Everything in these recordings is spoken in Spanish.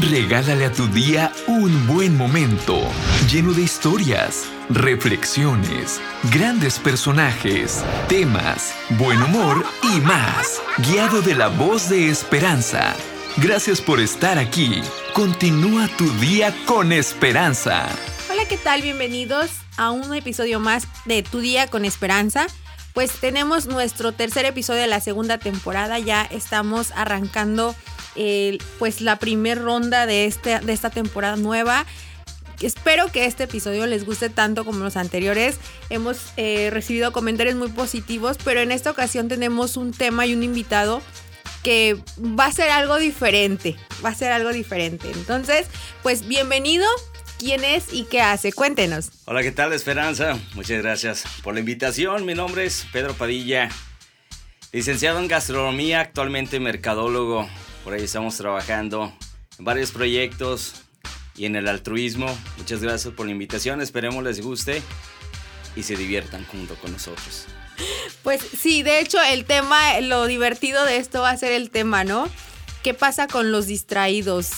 Regálale a tu día un buen momento, lleno de historias, reflexiones, grandes personajes, temas, buen humor y más, guiado de la voz de esperanza. Gracias por estar aquí. Continúa tu día con esperanza. Hola, ¿qué tal? Bienvenidos a un episodio más de Tu día con esperanza. Pues tenemos nuestro tercer episodio de la segunda temporada, ya estamos arrancando pues la primera ronda de, este, de esta temporada nueva. Espero que este episodio les guste tanto como los anteriores. Hemos eh, recibido comentarios muy positivos, pero en esta ocasión tenemos un tema y un invitado que va a ser algo diferente. Va a ser algo diferente. Entonces, pues bienvenido. ¿Quién es y qué hace? Cuéntenos. Hola, ¿qué tal Esperanza? Muchas gracias por la invitación. Mi nombre es Pedro Padilla, licenciado en gastronomía, actualmente mercadólogo por ahí estamos trabajando en varios proyectos y en el altruismo. Muchas gracias por la invitación. Esperemos les guste y se diviertan junto con nosotros. Pues sí, de hecho el tema, lo divertido de esto va a ser el tema, ¿no? ¿Qué pasa con los distraídos?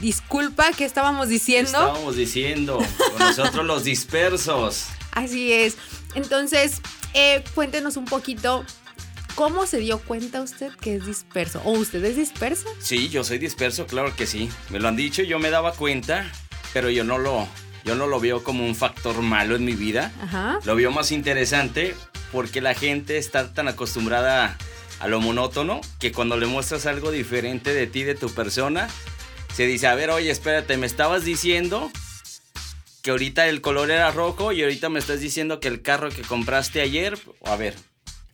Disculpa, ¿qué estábamos diciendo? Estábamos diciendo, con nosotros los dispersos. Así es. Entonces, eh, cuéntenos un poquito ¿Cómo se dio cuenta usted que es disperso? ¿O usted es disperso? Sí, yo soy disperso, claro que sí. Me lo han dicho, yo me daba cuenta, pero yo no lo, yo no lo veo como un factor malo en mi vida. Ajá. Lo veo más interesante porque la gente está tan acostumbrada a lo monótono que cuando le muestras algo diferente de ti, de tu persona, se dice, a ver, oye, espérate, me estabas diciendo que ahorita el color era rojo y ahorita me estás diciendo que el carro que compraste ayer, a ver,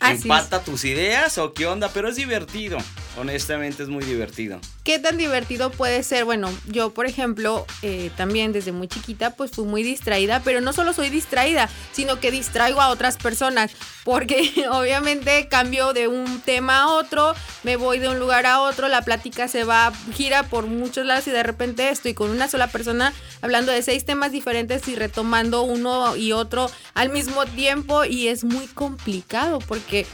¿Empata tus ideas o qué onda? Pero es divertido. Honestamente es muy divertido. ¿Qué tan divertido puede ser? Bueno, yo por ejemplo, eh, también desde muy chiquita pues fui muy distraída, pero no solo soy distraída, sino que distraigo a otras personas, porque obviamente cambio de un tema a otro, me voy de un lugar a otro, la plática se va, gira por muchos lados y de repente estoy con una sola persona hablando de seis temas diferentes y retomando uno y otro al mismo tiempo y es muy complicado porque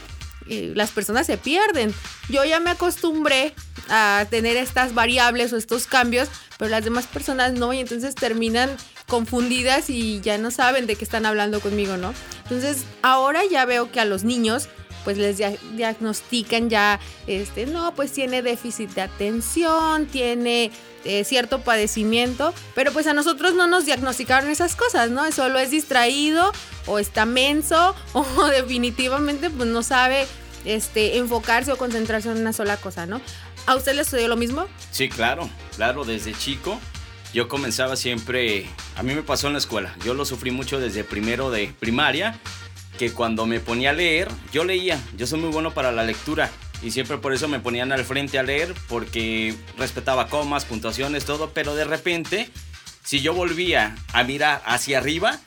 las personas se pierden. Yo ya me acostumbré a tener estas variables o estos cambios, pero las demás personas no, y entonces terminan confundidas y ya no saben de qué están hablando conmigo, ¿no? Entonces ahora ya veo que a los niños pues les diagnostican ya, este, no, pues tiene déficit de atención, tiene eh, cierto padecimiento, pero pues a nosotros no nos diagnosticaron esas cosas, ¿no? Solo es distraído o está menso o definitivamente pues no sabe este, enfocarse o concentrarse en una sola cosa, ¿no? ¿A usted le sucedió lo mismo? Sí, claro, claro, desde chico yo comenzaba siempre, a mí me pasó en la escuela, yo lo sufrí mucho desde primero de primaria, que cuando me ponía a leer, yo leía, yo soy muy bueno para la lectura y siempre por eso me ponían al frente a leer porque respetaba comas, puntuaciones, todo, pero de repente, si yo volvía a mirar hacia arriba,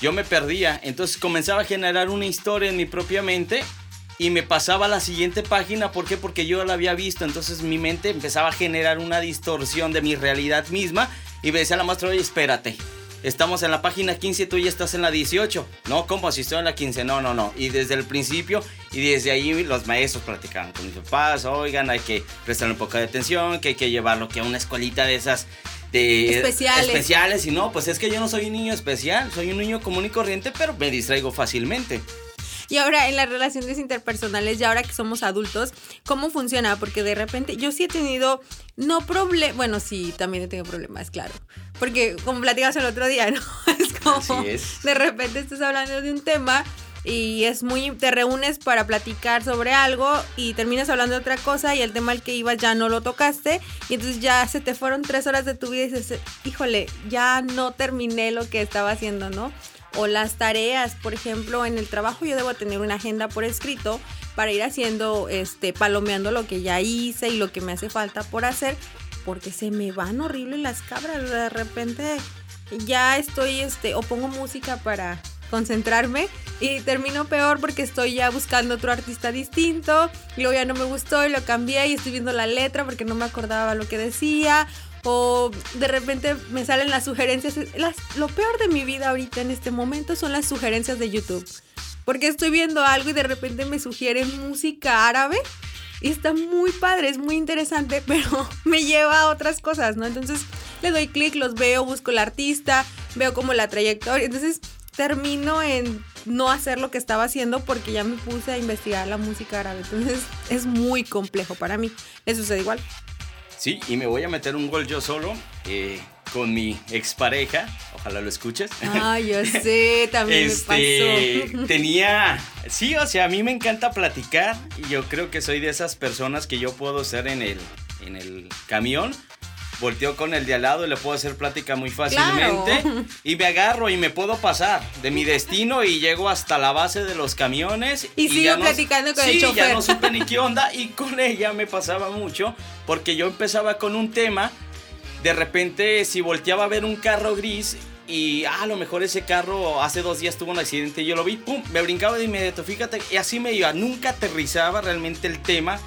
yo me perdía, entonces comenzaba a generar una historia en mi propia mente y me pasaba a la siguiente página, ¿por qué? Porque yo la había visto, entonces mi mente empezaba a generar una distorsión de mi realidad misma y me decía la maestra, oye, espérate, estamos en la página 15, tú ya estás en la 18. No, ¿cómo si estoy en la 15? No, no, no. Y desde el principio y desde ahí los maestros platicaban con mis papás, oigan, hay que prestarle un poco de atención, que hay que llevarlo que a una escuelita de esas de especiales. especiales y no, pues es que yo no soy un niño especial, soy un niño común y corriente, pero me distraigo fácilmente. Y ahora en las relaciones interpersonales, ya ahora que somos adultos, ¿cómo funciona? Porque de repente yo sí he tenido, no problemas, bueno, sí, también he tenido problemas, claro. Porque como platicamos el otro día, ¿no? Es como, de repente estás hablando de un tema y es muy, te reúnes para platicar sobre algo y terminas hablando de otra cosa y el tema al que ibas ya no lo tocaste y entonces ya se te fueron tres horas de tu vida y dices, híjole, ya no terminé lo que estaba haciendo, ¿no? O las tareas, por ejemplo, en el trabajo yo debo tener una agenda por escrito para ir haciendo, este, palomeando lo que ya hice y lo que me hace falta por hacer, porque se me van horribles las cabras, de repente ya estoy, este, o pongo música para concentrarme y termino peor porque estoy ya buscando otro artista distinto, y luego ya no me gustó y lo cambié y estoy viendo la letra porque no me acordaba lo que decía o de repente me salen las sugerencias. lo peor de mi vida ahorita en este momento son las sugerencias de YouTube. Porque estoy viendo algo y de repente me sugieren música árabe y está muy padre, es muy interesante, pero me lleva a otras cosas, ¿no? Entonces le doy clic, los veo, busco el artista, veo como la trayectoria, entonces termino en no hacer lo que estaba haciendo porque ya me puse a investigar la música árabe. Entonces es muy complejo para mí. ¿Le sucede igual? Sí, y me voy a meter un gol yo solo. Eh, con mi expareja, ojalá lo escuches. Ah, yo sé, también me este, pasó. Tenía, sí, o sea, a mí me encanta platicar y yo creo que soy de esas personas que yo puedo ser en el, en el camión volteo con el de al lado y le puedo hacer plática muy fácilmente. Y me agarro y me puedo pasar de mi destino y llego hasta la base de los camiones. Y, sigo platicando con el chofer. ya no supe ni qué onda. Y con ella me pasaba mucho porque yo empezaba con un tema. De repente, si volteaba a ver un carro gris y ah, a lo mejor ese carro hace dos días tuvo un accidente y yo lo vi, pum, me brincaba de inmediato, fíjate, y así me iba, nunca aterrizaba realmente el tema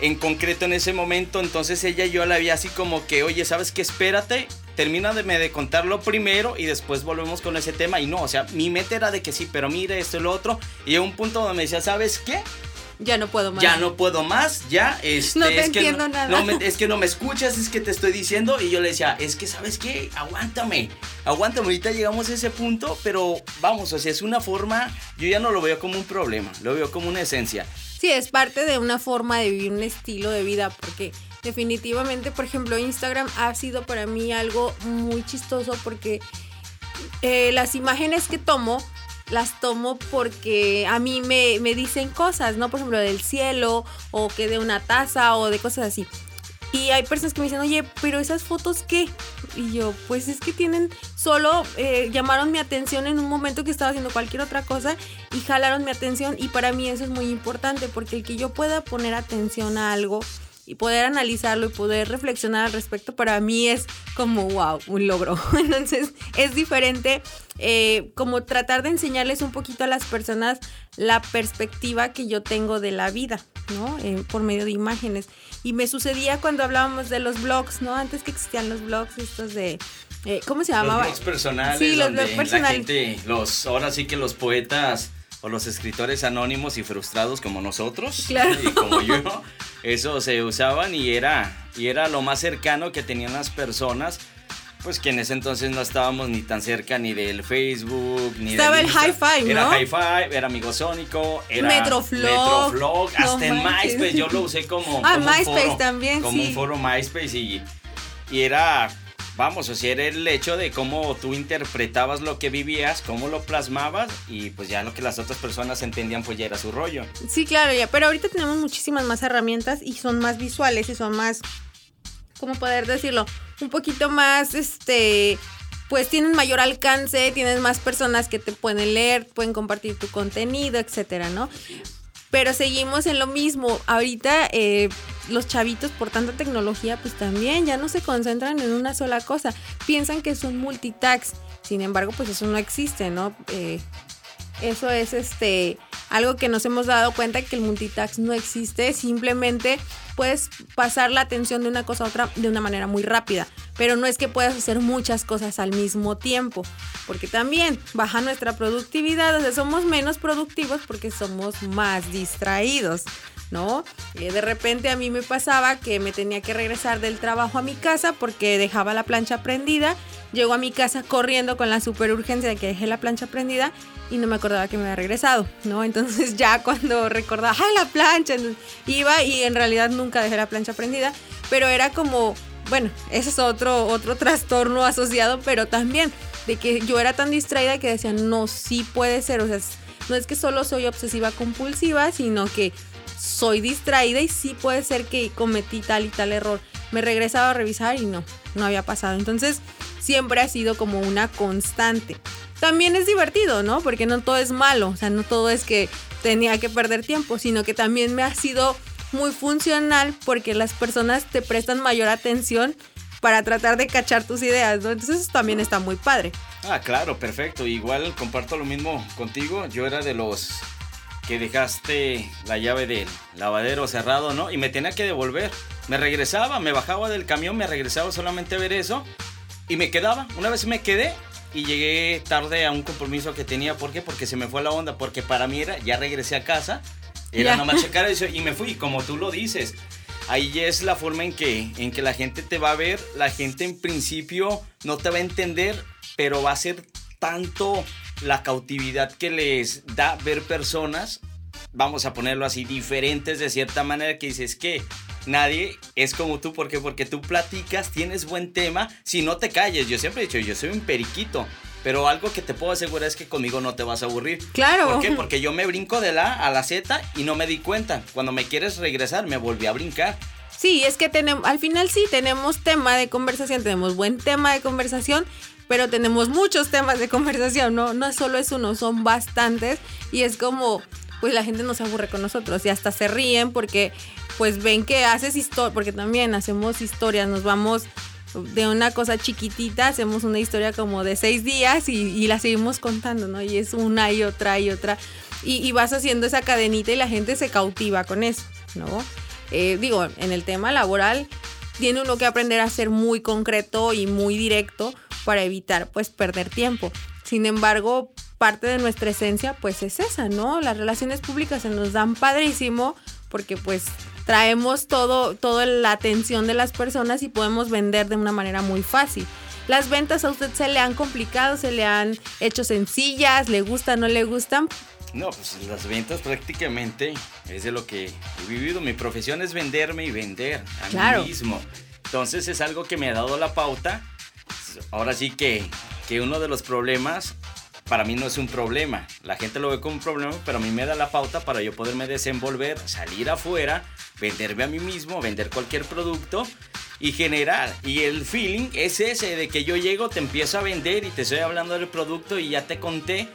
en concreto en ese momento. Entonces ella y yo la vi así como que, oye, ¿sabes qué? Espérate, termina de, de contarlo primero y después volvemos con ese tema. Y no, o sea, mi meta era de que sí, pero mire esto y lo otro. Y a un punto donde me decía, ¿sabes qué? Ya no puedo más. Ya no puedo más, ya. Este, no te entiendo nada. No es que no me escuchas, es que te estoy diciendo. Y yo le decía, es que, ¿sabes qué? Aguántame, aguántame. Ahorita llegamos a ese punto, pero vamos, o sea, es una forma, yo ya no lo veo como un problema, lo veo como una esencia. Sí, es parte de una forma de vivir un estilo de vida, porque definitivamente, por ejemplo, Instagram ha sido para mí algo muy chistoso porque eh, las imágenes que tomo las tomo porque a mí me, me, dicen cosas, ¿no? Por ejemplo, del cielo o que de una taza o de cosas así. Y hay personas que me dicen, oye, pero esas fotos qué? Y yo, pues es que tienen, solo eh, llamaron mi atención en un momento que estaba haciendo cualquier otra cosa y jalaron mi atención y para mí eso es muy importante porque el que yo pueda poner atención a algo y poder analizarlo y poder reflexionar al respecto para mí es como wow, un logro. Entonces es diferente eh, como tratar de enseñarles un poquito a las personas la perspectiva que yo tengo de la vida, ¿no? Eh, por medio de imágenes. Y me sucedía cuando hablábamos de los blogs, ¿no? Antes que existían los blogs estos de... Eh, ¿Cómo se llamaba? Los blogs personales. Sí, los blogs personales. La gente, los, ahora sí que los poetas o los escritores anónimos y frustrados como nosotros y como yo, eso se usaban y era, y era lo más cercano que tenían las personas. Pues que en ese entonces no estábamos ni tan cerca ni del Facebook, ni Estaba el Hi-Fi, ¿no? Era Hi-Fi, era Amigosónico, era Metroflog. Metroflog, hasta en MySpace, yo lo usé como. Ah, MySpace también, Como un foro MySpace y, y era vamos, o sea, era el hecho de cómo tú interpretabas lo que vivías, cómo lo plasmabas y pues ya lo que las otras personas entendían pues ya era su rollo. Sí, claro, ya, pero ahorita tenemos muchísimas más herramientas y son más visuales y son más, ¿cómo poder decirlo? Un poquito más, este, pues tienen mayor alcance, tienes más personas que te pueden leer, pueden compartir tu contenido, etcétera, ¿no? Pero seguimos en lo mismo. Ahorita eh, los chavitos por tanta tecnología pues también ya no se concentran en una sola cosa. Piensan que son multitax. Sin embargo pues eso no existe, ¿no? Eh, eso es este algo que nos hemos dado cuenta que el multitax no existe, simplemente puedes pasar la atención de una cosa a otra de una manera muy rápida, pero no es que puedas hacer muchas cosas al mismo tiempo, porque también baja nuestra productividad, o sea, somos menos productivos porque somos más distraídos. ¿No? Eh, de repente a mí me pasaba que me tenía que regresar del trabajo a mi casa porque dejaba la plancha prendida. Llego a mi casa corriendo con la super urgencia de que dejé la plancha prendida y no me acordaba que me había regresado, ¿no? Entonces ya cuando recordaba, ¡ay, la plancha! Iba y en realidad nunca dejé la plancha prendida, pero era como, bueno, ese es otro, otro trastorno asociado, pero también de que yo era tan distraída que decía, no, sí puede ser, o sea, no es que solo soy obsesiva compulsiva, sino que soy distraída y sí puede ser que cometí tal y tal error. Me regresaba a revisar y no, no había pasado. Entonces, siempre ha sido como una constante también es divertido, ¿no? Porque no todo es malo, o sea, no todo es que tenía que perder tiempo, sino que también me ha sido muy funcional porque las personas te prestan mayor atención para tratar de cachar tus ideas, ¿no? Entonces también está muy padre. Ah, claro, perfecto. Igual comparto lo mismo contigo. Yo era de los que dejaste la llave del lavadero cerrado, ¿no? Y me tenía que devolver. Me regresaba, me bajaba del camión, me regresaba solamente a ver eso y me quedaba. Una vez me quedé y llegué tarde a un compromiso que tenía. ¿Por qué? Porque se me fue la onda. Porque para mí era, ya regresé a casa Era nomás checar eso y me fui, como tú lo dices. Ahí es la forma en que, en que la gente te va a ver. La gente en principio no te va a entender, pero va a ser tanto la cautividad que les da ver personas, vamos a ponerlo así, diferentes de cierta manera que dices que nadie es como tú, ¿por qué? Porque tú platicas, tienes buen tema, si no te calles, yo siempre he dicho, yo soy un periquito, pero algo que te puedo asegurar es que conmigo no te vas a aburrir. Claro. ¿Por qué? Porque yo me brinco de la a la Z y no me di cuenta. Cuando me quieres regresar, me volví a brincar. Sí, es que tenemos, al final sí tenemos tema de conversación, tenemos buen tema de conversación, pero tenemos muchos temas de conversación, ¿no? No solo es uno, son bastantes y es como, pues la gente no se aburre con nosotros y hasta se ríen porque pues ven que haces historia, porque también hacemos historias, nos vamos de una cosa chiquitita, hacemos una historia como de seis días y, la seguimos contando, ¿no? Y es una y otra y otra. Y, vas haciendo esa cadenita y la gente se cautiva con eso, ¿no? Eh, digo, en el tema laboral tiene uno que aprender a ser muy concreto y muy directo para evitar pues perder tiempo. Sin embargo, parte de nuestra esencia pues es esa, ¿no? Las relaciones públicas se nos dan padrísimo porque pues traemos todo, toda la atención de las personas y podemos vender de una manera muy fácil. Las ventas a usted se le han complicado, se le han hecho sencillas, le gustan, no le gustan. No, pues las ventas prácticamente es de lo que he vivido. Mi profesión es venderme y vender a mí mismo. Entonces es algo que me ha dado la pauta. Ahora sí que, que uno de los problemas para mí no es un problema. La gente lo ve como un problema, pero a mí me da la pauta para yo poderme desenvolver, salir afuera, venderme a mí mismo, vender cualquier producto y generar. Y el feeling es ese de que yo llego, te empiezo a vender y te estoy hablando del producto y ya te conté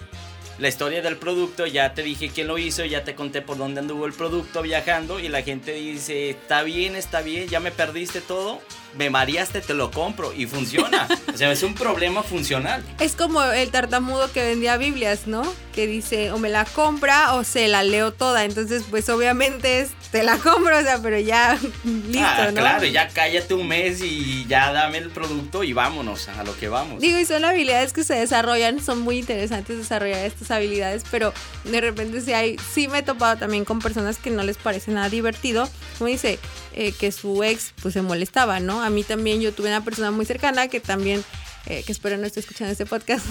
la historia del producto, ya te dije quién lo hizo, ya te conté por dónde anduvo el producto viajando y la gente dice, está bien, está bien, ya me perdiste todo, me mareaste, te lo compro y funciona. o sea, es un problema funcional. Es como el tartamudo que vendía Biblias, ¿no? Que dice, o me la compra o se la leo toda. Entonces, pues obviamente es, te la compro, o sea, pero ya listo, ah, ¿no? Claro, ya cállate un mes y ya dame el producto y vámonos a lo que vamos. Digo, y son habilidades que se desarrollan, son muy interesantes desarrollar estas habilidades, pero de repente sí hay, sí me he topado también con personas que no les parece nada divertido, como dice, eh, que su ex pues se molestaba, ¿no? A mí también yo tuve una persona muy cercana que también, eh, que espero no esté escuchando este podcast.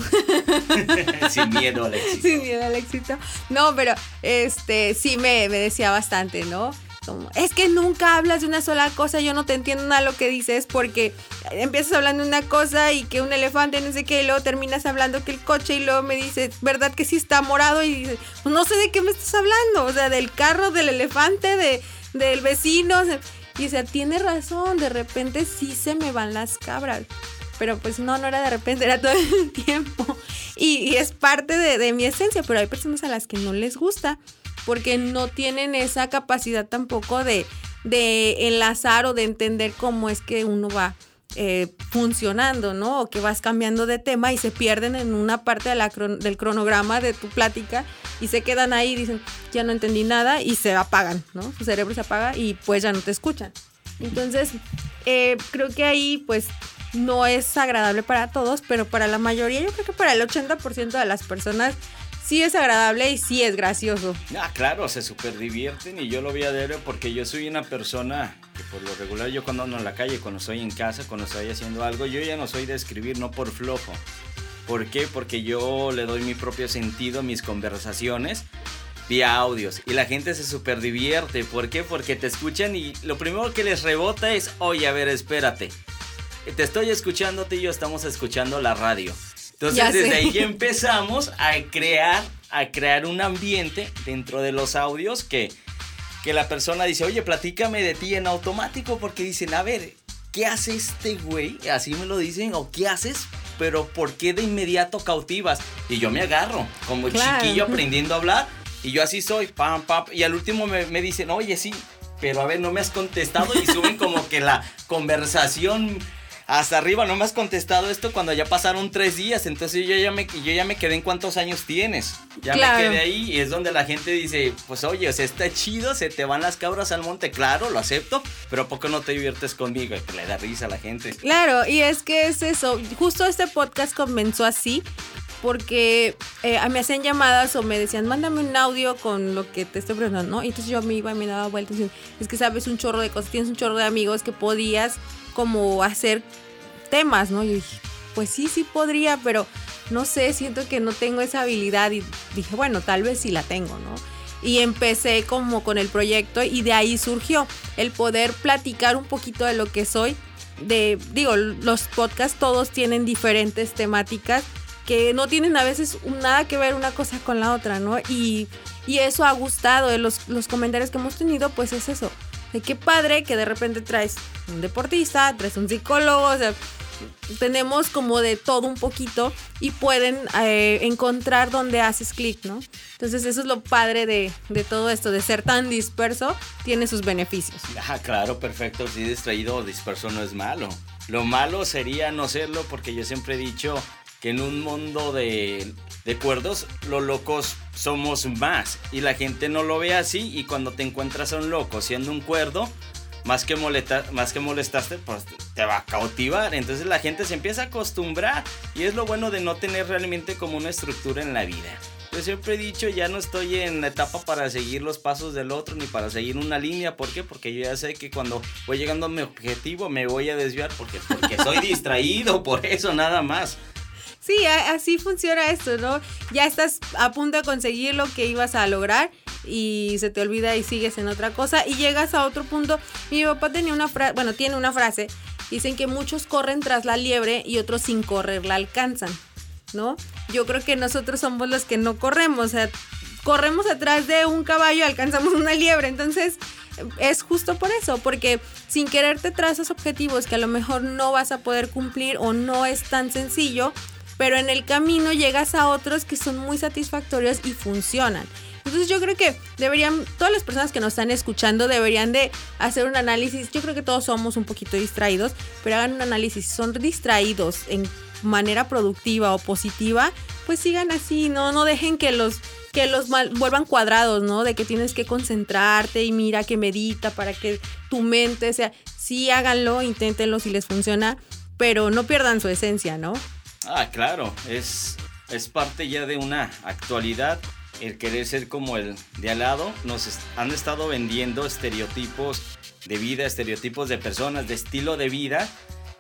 Sin miedo al éxito. Sin miedo al éxito. No, pero este sí me, me decía bastante, ¿no? Como, es que nunca hablas de una sola cosa, yo no te entiendo nada lo que dices porque empiezas hablando de una cosa y que un elefante, no sé qué, y luego terminas hablando que el coche y luego me dices, ¿verdad que sí está morado? Y dices, pues no sé de qué me estás hablando, o sea, del carro, del elefante, de, del vecino. Y o sea, tiene razón, de repente sí se me van las cabras. Pero pues no, no era de repente, era todo el tiempo. Y, es parte de, de, mi esencia, pero hay personas a las que no les gusta porque no tienen esa capacidad tampoco de, de enlazar o de entender cómo es que uno va eh, funcionando, ¿no? O que vas cambiando de tema y se pierden en una parte del cronograma de tu plática y se quedan ahí y dicen, ya no entendí nada y se apagan, ¿no? Su cerebro se apaga y pues ya no te escuchan. Entonces, eh, creo que ahí pues no es agradable para todos, pero para la mayoría, yo creo que para el 80% de las personas sí es agradable y sí es gracioso. Ah, claro, se súper divierten y yo lo vi a diario porque yo soy una persona que por lo regular yo cuando ando en la calle, cuando estoy en casa, cuando estoy haciendo algo, yo ya no soy de escribir, no por flojo. ¿Por qué? Porque yo le doy mi propio sentido a mis conversaciones vía audios y la gente se súper divierte. ¿Por qué? Porque te escuchan y lo primero que les rebota es, oye, a ver, espérate. Te estoy escuchando, y yo estamos escuchando la radio. Entonces desde ahí empezamos a crear, a crear un ambiente dentro de los audios que, que la persona dice, oye, platícame de ti en automático porque dicen, a ver, ¿qué hace este güey? Así me lo dicen, o ¿qué haces? Pero ¿por qué de inmediato cautivas? Y yo me agarro, como chiquillo aprendiendo a hablar, y yo así soy, pam, pam, y al último me, me dicen, oye, sí, pero a ver, no me has contestado y suben como que la conversación hasta arriba, no me has contestado esto cuando ya pasaron tres días, entonces yo ya me, yo ya me quedé en cuántos años tienes. Ya me quedé ahí y es donde la gente dice, pues oye, o sea, está chido, se te van las cabras al monte, claro, lo acepto, pero ¿por qué no te diviertes conmigo? Y le da risa a la gente. Claro, y es que es eso, justo este podcast comenzó así porque eh, me hacían llamadas o me decían, mándame un audio con lo que te estoy preguntando, ¿no? Y entonces yo me iba y me daba vueltas y decía, es que sabes un chorro de cosas, tienes un chorro de amigos que podías como hacer temas, ¿no? Y yo dije, pues sí, sí podría, pero no sé, siento que no tengo esa habilidad y dije, bueno, tal vez sí la tengo, ¿no? Y empecé como con el proyecto y de ahí surgió el poder platicar un poquito de lo que soy. De, digo, los podcasts todos tienen diferentes temáticas que no tienen a veces nada que ver una cosa con la otra, ¿no? Y, eso ha gustado, los, los comentarios que hemos tenido, pues es eso. De qué padre que de repente traes un deportista, traes un psicólogo, o sea, tenemos como de todo un poquito y pueden eh, encontrar donde haces clic, ¿no? Entonces eso es lo padre de, de, todo esto, de ser tan disperso, tiene sus beneficios. Ah, claro, perfecto, si distraído o disperso no es malo. Lo malo sería no serlo porque yo siempre he dicho que en un mundo de, de cuerdos, los locos somos más y la gente no lo ve así y cuando te encuentras a un loco siendo un cuerdo, más que, molesta, más que molestaste, pues te va a cautivar. Entonces la gente se empieza a acostumbrar y es lo bueno de no tener realmente como una estructura en la vida. Yo siempre he dicho, ya no estoy en la etapa para seguir los pasos del otro ni para seguir una línea. ¿Por qué? Porque yo ya sé que cuando voy llegando a mi objetivo me voy a desviar porque, porque soy distraído, por eso nada más. Sí, así funciona esto, ¿no? Ya estás a punto de conseguir lo que ibas a lograr y se te olvida y sigues en otra cosa y llegas a otro punto. Mi papá tenía una frase, bueno, tiene una frase, dicen que muchos corren tras la liebre y otros sin correr la alcanzan, ¿no? Yo creo que nosotros somos los que no corremos, o sea, corremos atrás de un caballo y alcanzamos una liebre, entonces es justo por eso, porque sin quererte trazas objetivos que a lo mejor no vas a poder cumplir o no es tan sencillo, pero en el camino llegas a otros que son muy satisfactorios y funcionan. Entonces yo creo que deberían, todas las personas que nos están escuchando deberían de hacer un análisis. Yo creo que todos somos un poquito distraídos, pero hagan un análisis. Si son distraídos en manera productiva o positiva, pues sigan así, no, no dejen que los que los vuelvan cuadrados, ¿no? De que tienes que concentrarte y mira que medita para que tu mente, sea, sí háganlo, inténtenlo si les funciona, pero no pierdan su esencia, ¿no? Ah, claro, es, es parte ya de una actualidad el querer ser como el de al lado. Nos han estado vendiendo estereotipos de vida, estereotipos de personas, de estilo de vida,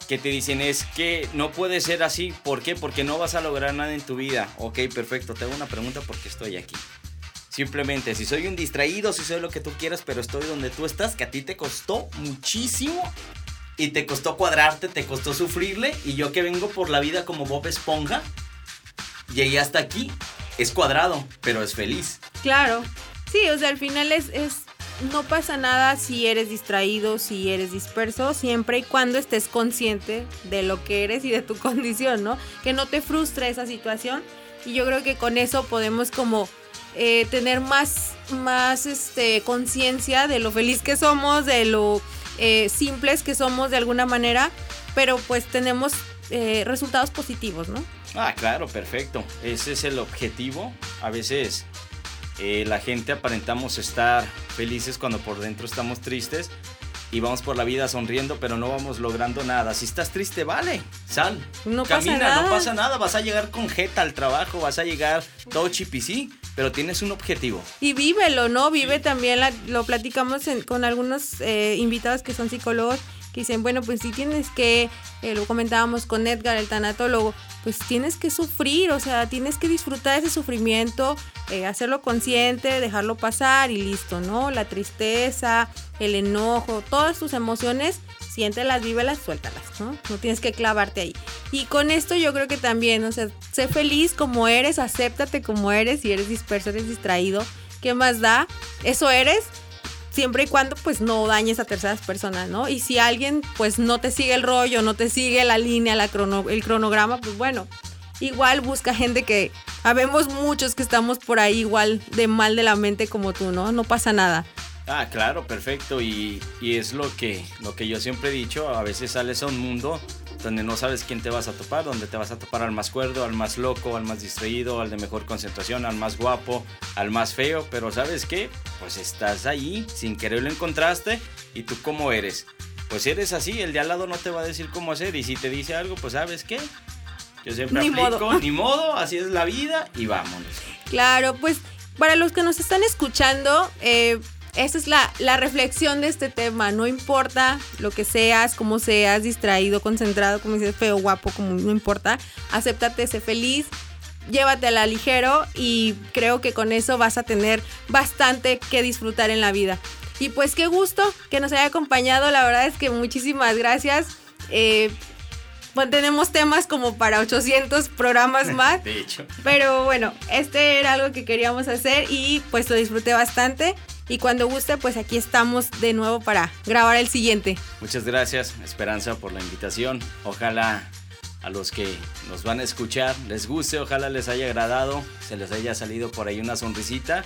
que te dicen es que no puede ser así. ¿Por qué? Porque no vas a lograr nada en tu vida. Ok, perfecto, te hago una pregunta porque estoy aquí. Simplemente, si soy un distraído, si soy lo que tú quieras, pero estoy donde tú estás, que a ti te costó muchísimo y te costó cuadrarte, te costó sufrirle. Y yo que vengo por la vida como Bob Esponja, llegué hasta aquí. Es cuadrado, pero es feliz. Claro. Sí, o sea, al final es, es no pasa nada si eres distraído, si eres disperso, siempre y cuando estés consciente de lo que eres y de tu condición, ¿no? Que no te frustre esa situación. Y yo creo que con eso podemos como eh, tener más, más este, conciencia de lo feliz que somos, de lo eh, simples que somos de alguna manera, pero pues tenemos eh, resultados positivos, ¿no? Ah, claro, perfecto. Ese es el objetivo. A veces eh, la gente aparentamos estar felices cuando por dentro estamos tristes y vamos por la vida sonriendo, pero no vamos logrando nada. Si estás triste, vale, sal, no camina, pasa nada. no pasa nada. Vas a llegar con jeta al trabajo, vas a llegar todo chipisí, pero tienes un objetivo. Y vívelo, ¿no? Vive también, lo platicamos con algunos eh, invitados que son psicólogos que dicen, bueno, pues si tienes que, eh, lo comentábamos con Edgar, el tanatólogo, pues tienes que sufrir, o sea, tienes que disfrutar ese sufrimiento, eh, hacerlo consciente, dejarlo pasar y listo, ¿no? La tristeza, el enojo, todas tus emociones, siéntelas, vívelas, suéltalas, ¿no? No tienes que clavarte ahí. Y con esto yo creo que también, o sea, sé feliz como eres, acéptate como eres, si eres disperso, eres distraído, ¿qué más da? Eso eres siempre y cuando pues no dañes a terceras personas, ¿no? Y si alguien pues no te sigue el rollo, no te sigue la línea, la el cronograma, pues bueno, igual busca gente que habemos muchos que estamos por ahí igual de mal de la mente como tú, ¿no? No pasa nada. Ah, claro, perfecto. Y, y es lo que, lo que yo siempre he dicho, a veces sales a un mundo donde no sabes quién te vas a topar, donde te vas a topar al más cuerdo, al más loco, al más distraído, al de mejor concentración, al más guapo, al más feo, pero ¿sabes qué? Pues estás ahí, sin querer lo encontraste y tú cómo eres. Pues eres así, el de al lado no te va a decir cómo hacer y si te dice algo, pues ¿sabes qué? Yo siempre Ni aplico, modo. ni modo, así es la vida y vámonos. Claro, pues para los que nos están escuchando, eh, esa es la, la reflexión de este tema. No importa lo que seas, cómo seas, distraído, concentrado, como dices, feo, guapo, como no importa. Acéptate, sé feliz, llévatela ligero y creo que con eso vas a tener bastante que disfrutar en la vida. Y pues qué gusto que nos haya acompañado. La verdad es que muchísimas gracias. Eh, bueno, tenemos temas como para 800 programas más. De hecho. Pero bueno, este era algo que queríamos hacer y pues lo disfruté bastante. Y cuando guste, pues aquí estamos de nuevo para grabar el siguiente. Muchas gracias, Esperanza, por la invitación. Ojalá a los que nos van a escuchar les guste, ojalá les haya agradado, se les haya salido por ahí una sonrisita,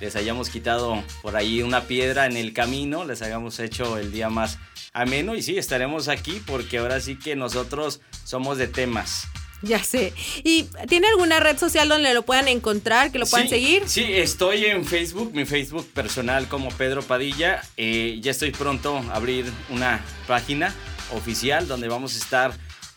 les hayamos quitado por ahí una piedra en el camino, les hayamos hecho el día más ameno y sí, estaremos aquí porque ahora sí que nosotros somos de temas. Ya sé. ¿Y tiene alguna red social donde lo puedan encontrar, que lo puedan Sí, seguir? Sí, estoy en Facebook, mi Facebook personal como Pedro Padilla. Eh, ya estoy pronto a abrir una página oficial donde vamos a estar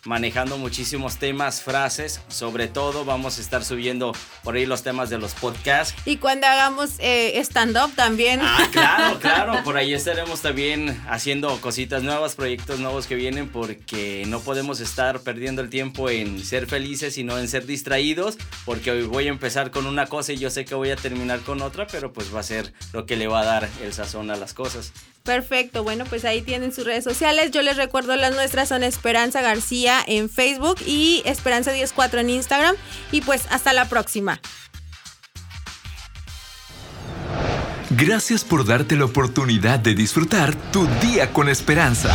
manejando muchísimos temas, frases. Sobre todo vamos a estar subiendo por ahí los temas de los podcasts. Y cuando hagamos eh, stand-up también. Ah, claro, claro. Por ahí estaremos también haciendo cositas nuevas, proyectos nuevos que vienen, porque no podemos estar perdiendo el tiempo en ser felices, sino en ser distraídos, porque hoy voy a empezar con una cosa y yo sé que voy a terminar con otra, pero pues va a ser lo que le va a dar el sazón a las cosas. Perfecto, bueno, pues ahí tienen sus redes sociales. Yo les recuerdo las nuestras son Esperanza García en Facebook y Esperanza 104 en Instagram. Y pues hasta la próxima. Gracias por darte la oportunidad de disfrutar tu día con esperanza.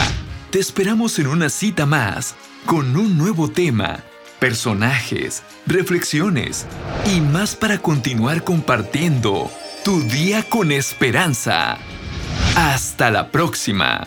Te esperamos en una cita más, con un nuevo tema, personajes, reflexiones y más para continuar compartiendo tu día con esperanza. Hasta la próxima.